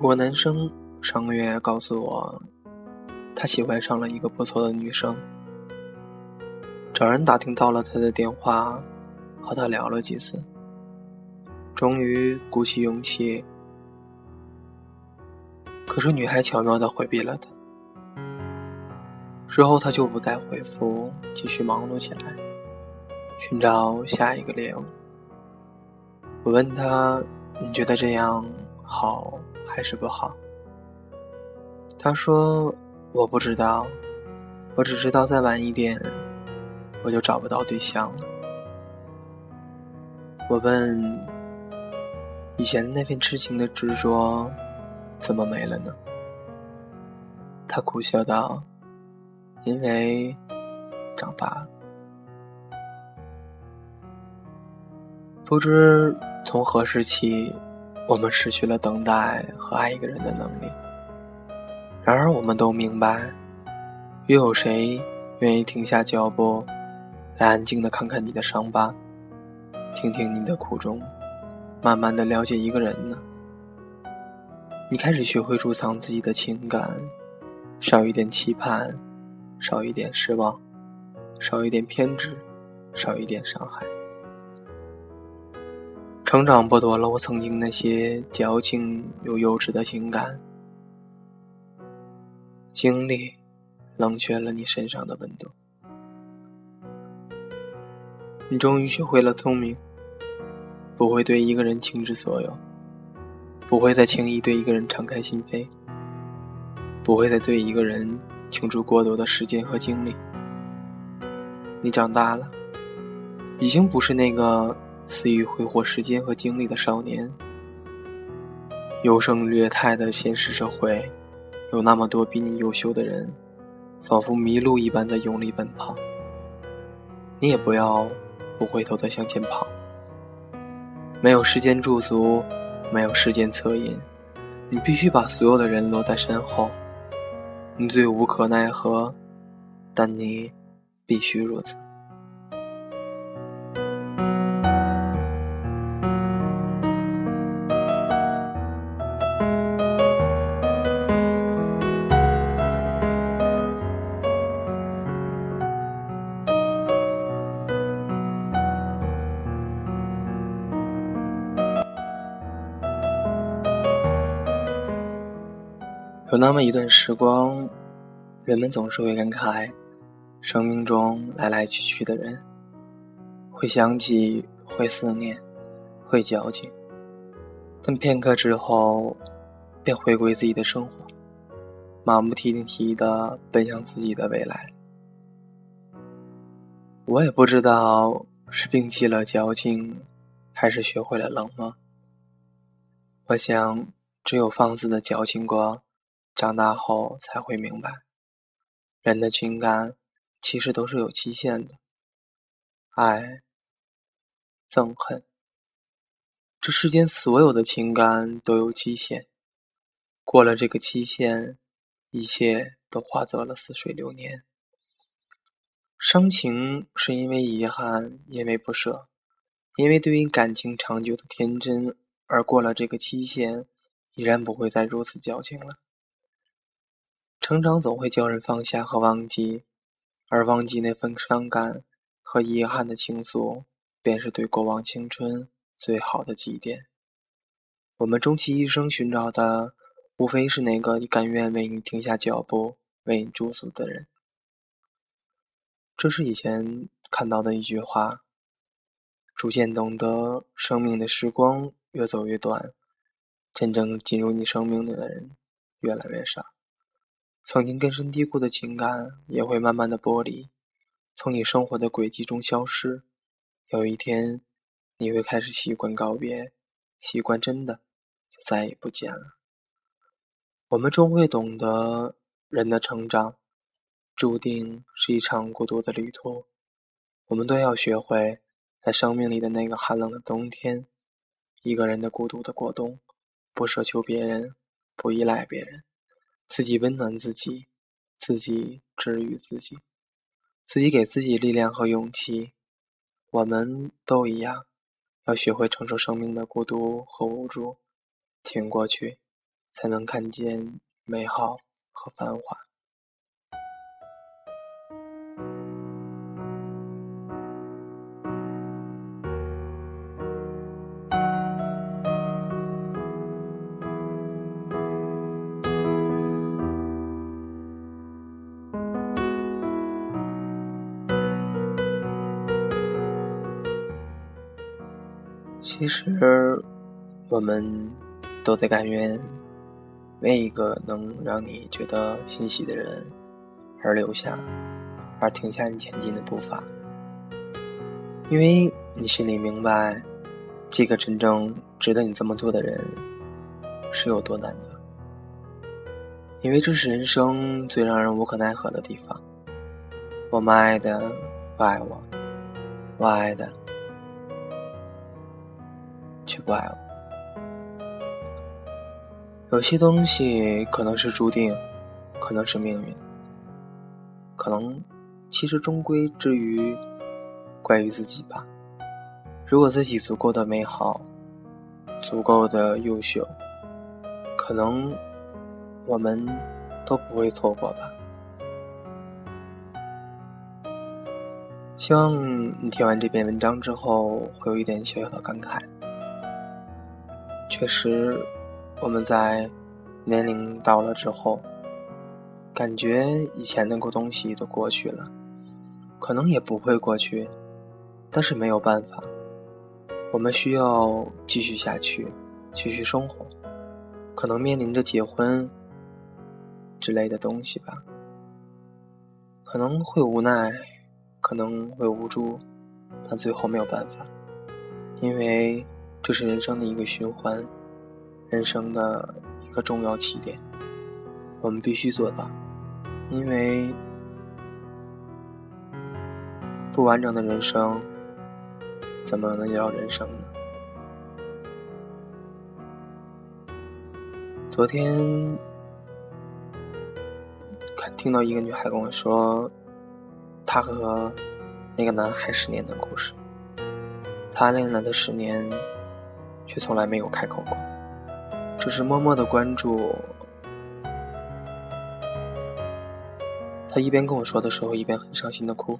我男生上个月告诉我，他喜欢上了一个不错的女生，找人打听到了她的电话，和她聊了几次，终于鼓起勇气。可是女孩巧妙的回避了他，之后他就不再回复，继续忙碌起来，寻找下一个猎物。我问他：“你觉得这样好？”还是不好。他说：“我不知道，我只知道再晚一点，我就找不到对象了。”我问：“以前那份痴情的执着，怎么没了呢？”他苦笑道：“因为长大了，不知从何时起。”我们失去了等待和爱一个人的能力。然而，我们都明白，又有谁愿意停下脚步，来安静的看看你的伤疤，听听你的苦衷，慢慢的了解一个人呢？你开始学会贮藏自己的情感，少一点期盼，少一点失望，少一点偏执，少一点伤害。成长剥夺了我曾经那些矫情又幼稚的情感，经历冷却了你身上的温度。你终于学会了聪明，不会对一个人倾之所有，不会再轻易对一个人敞开心扉，不会再对一个人倾注过多的时间和精力。你长大了，已经不是那个。肆意挥霍时间和精力的少年，优胜劣汰的现实社会，有那么多比你优秀的人，仿佛迷路一般在用力奔跑。你也不要不回头的向前跑。没有时间驻足，没有时间恻隐，你必须把所有的人落在身后。你最无可奈何，但你必须如此。有那么一段时光，人们总是会感慨，生命中来来去去的人，会想起，会思念，会矫情，但片刻之后，便回归自己的生活，马不停蹄的奔向自己的未来。我也不知道是摒弃了矫情，还是学会了冷漠。我想，只有放肆的矫情过。长大后才会明白，人的情感其实都是有期限的。爱、憎恨，这世间所有的情感都有期限。过了这个期限，一切都化作了似水流年。伤情是因为遗憾，因为不舍，因为对于感情长久的天真，而过了这个期限，依然不会再如此矫情了。成长总会叫人放下和忘记，而忘记那份伤感和遗憾的情愫，便是对过往青春最好的祭奠。我们终其一生寻找的，无非是那个甘愿为你停下脚步、为你驻足的人。这是以前看到的一句话。逐渐懂得，生命的时光越走越短，真正进入你生命里的人越来越少。曾经根深蒂固的情感也会慢慢的剥离，从你生活的轨迹中消失。有一天，你会开始习惯告别，习惯真的就再也不见了。我们终会懂得，人的成长注定是一场孤独的旅途。我们都要学会，在生命里的那个寒冷的冬天，一个人的孤独的过冬，不奢求别人，不依赖别人。自己温暖自己，自己治愈自己，自己给自己力量和勇气。我们都一样，要学会承受生命的孤独和无助，挺过去，才能看见美好和繁华。其实，我们都在甘愿为一个能让你觉得欣喜的人而留下，而停下你前进的步伐，因为你心里明白，这个真正值得你这么做的人是有多难得。因为这是人生最让人无可奈何的地方。我们爱的不爱我，我爱的。却不爱我。有些东西可能是注定，可能是命运，可能其实终归之于怪于自己吧。如果自己足够的美好，足够的优秀，可能我们都不会错过吧。希望你听完这篇文章之后，会有一点小小的感慨。确实，我们在年龄到了之后，感觉以前那个东西都过去了，可能也不会过去，但是没有办法，我们需要继续下去，继续生活，可能面临着结婚之类的东西吧，可能会无奈，可能会无助，但最后没有办法，因为。这是人生的一个循环，人生的一个重要起点，我们必须做到，因为不完整的人生怎么能叫人生呢？昨天看听到一个女孩跟我说，她和那个男孩十年的故事，谈恋爱的十年。却从来没有开口过，只是默默的关注。他一边跟我说的时候，一边很伤心的哭。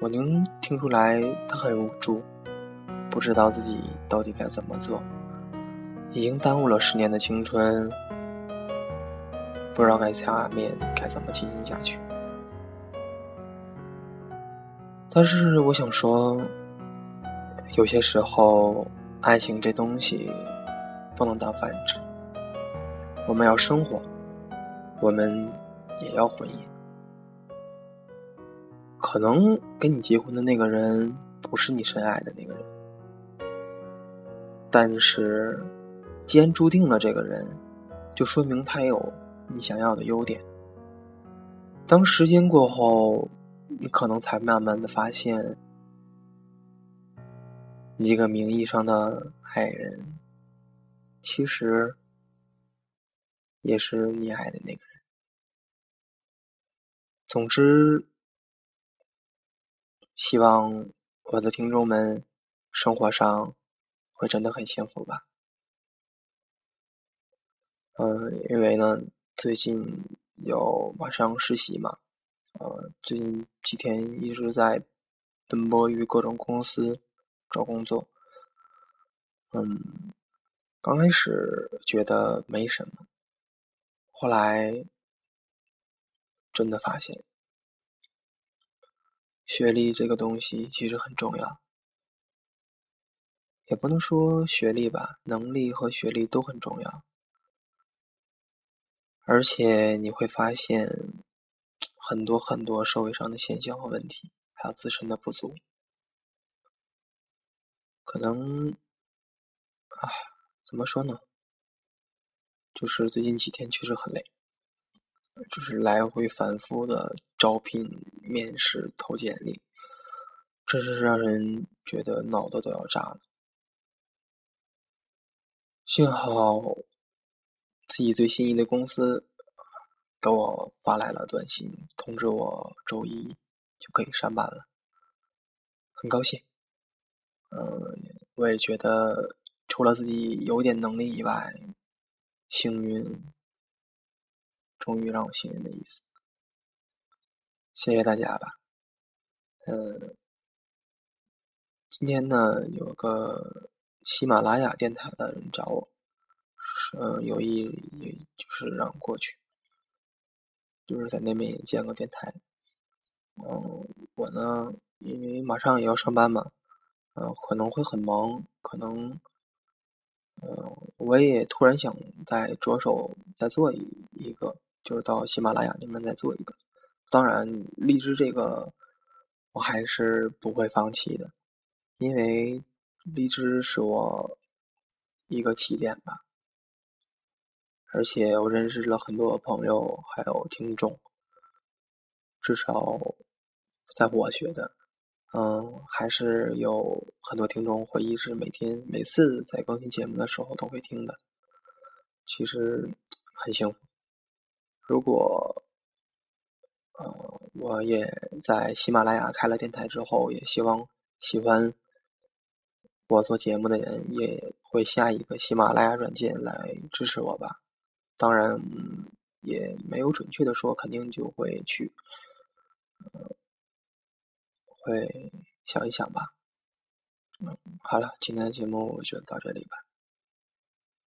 我能听出来他很无助，不知道自己到底该怎么做，已经耽误了十年的青春，不知道该下面该怎么进行下去。但是我想说，有些时候。爱情这东西不能当饭吃，我们要生活，我们也要婚姻。可能跟你结婚的那个人不是你深爱的那个人，但是既然注定了这个人，就说明他有你想要的优点。当时间过后，你可能才慢慢的发现。一个名义上的爱人，其实也是你爱的那个人。总之，希望我的听众们生活上会真的很幸福吧。嗯，因为呢，最近有马上实习嘛，呃，最近几天一直在奔波于各种公司。找工作，嗯，刚开始觉得没什么，后来真的发现，学历这个东西其实很重要，也不能说学历吧，能力和学历都很重要，而且你会发现很多很多社会上的现象和问题，还有自身的不足。可能，啊，怎么说呢？就是最近几天确实很累，就是来回反复的招聘、面试、投简历，真是让人觉得脑袋都要炸了。幸好自己最心仪的公司给我发来了短信，通知我周一就可以上班了，很高兴。嗯，我也觉得除了自己有点能力以外，幸运，终于让我幸运的意思。谢谢大家吧。呃，今天呢，有个喜马拉雅电台的人找我，呃，有意也就是让过去，就是在那边也建个电台。嗯，我呢，因为马上也要上班嘛，呃，可能会很忙，可能。呃，我也突然想再着手再做一一个，就是到喜马拉雅那边再做一个。当然，荔枝这个我还是不会放弃的，因为荔枝是我一个起点吧。而且我认识了很多朋友，还有听众，至少在我觉得。嗯，还是有很多听众会一直每天每次在更新节目的时候都会听的，其实很幸福。如果呃我也在喜马拉雅开了电台之后，也希望喜欢我做节目的人也会下一个喜马拉雅软件来支持我吧。当然，也没有准确的说肯定就会去。会想一想吧。嗯，好了，今天的节目就到这里吧。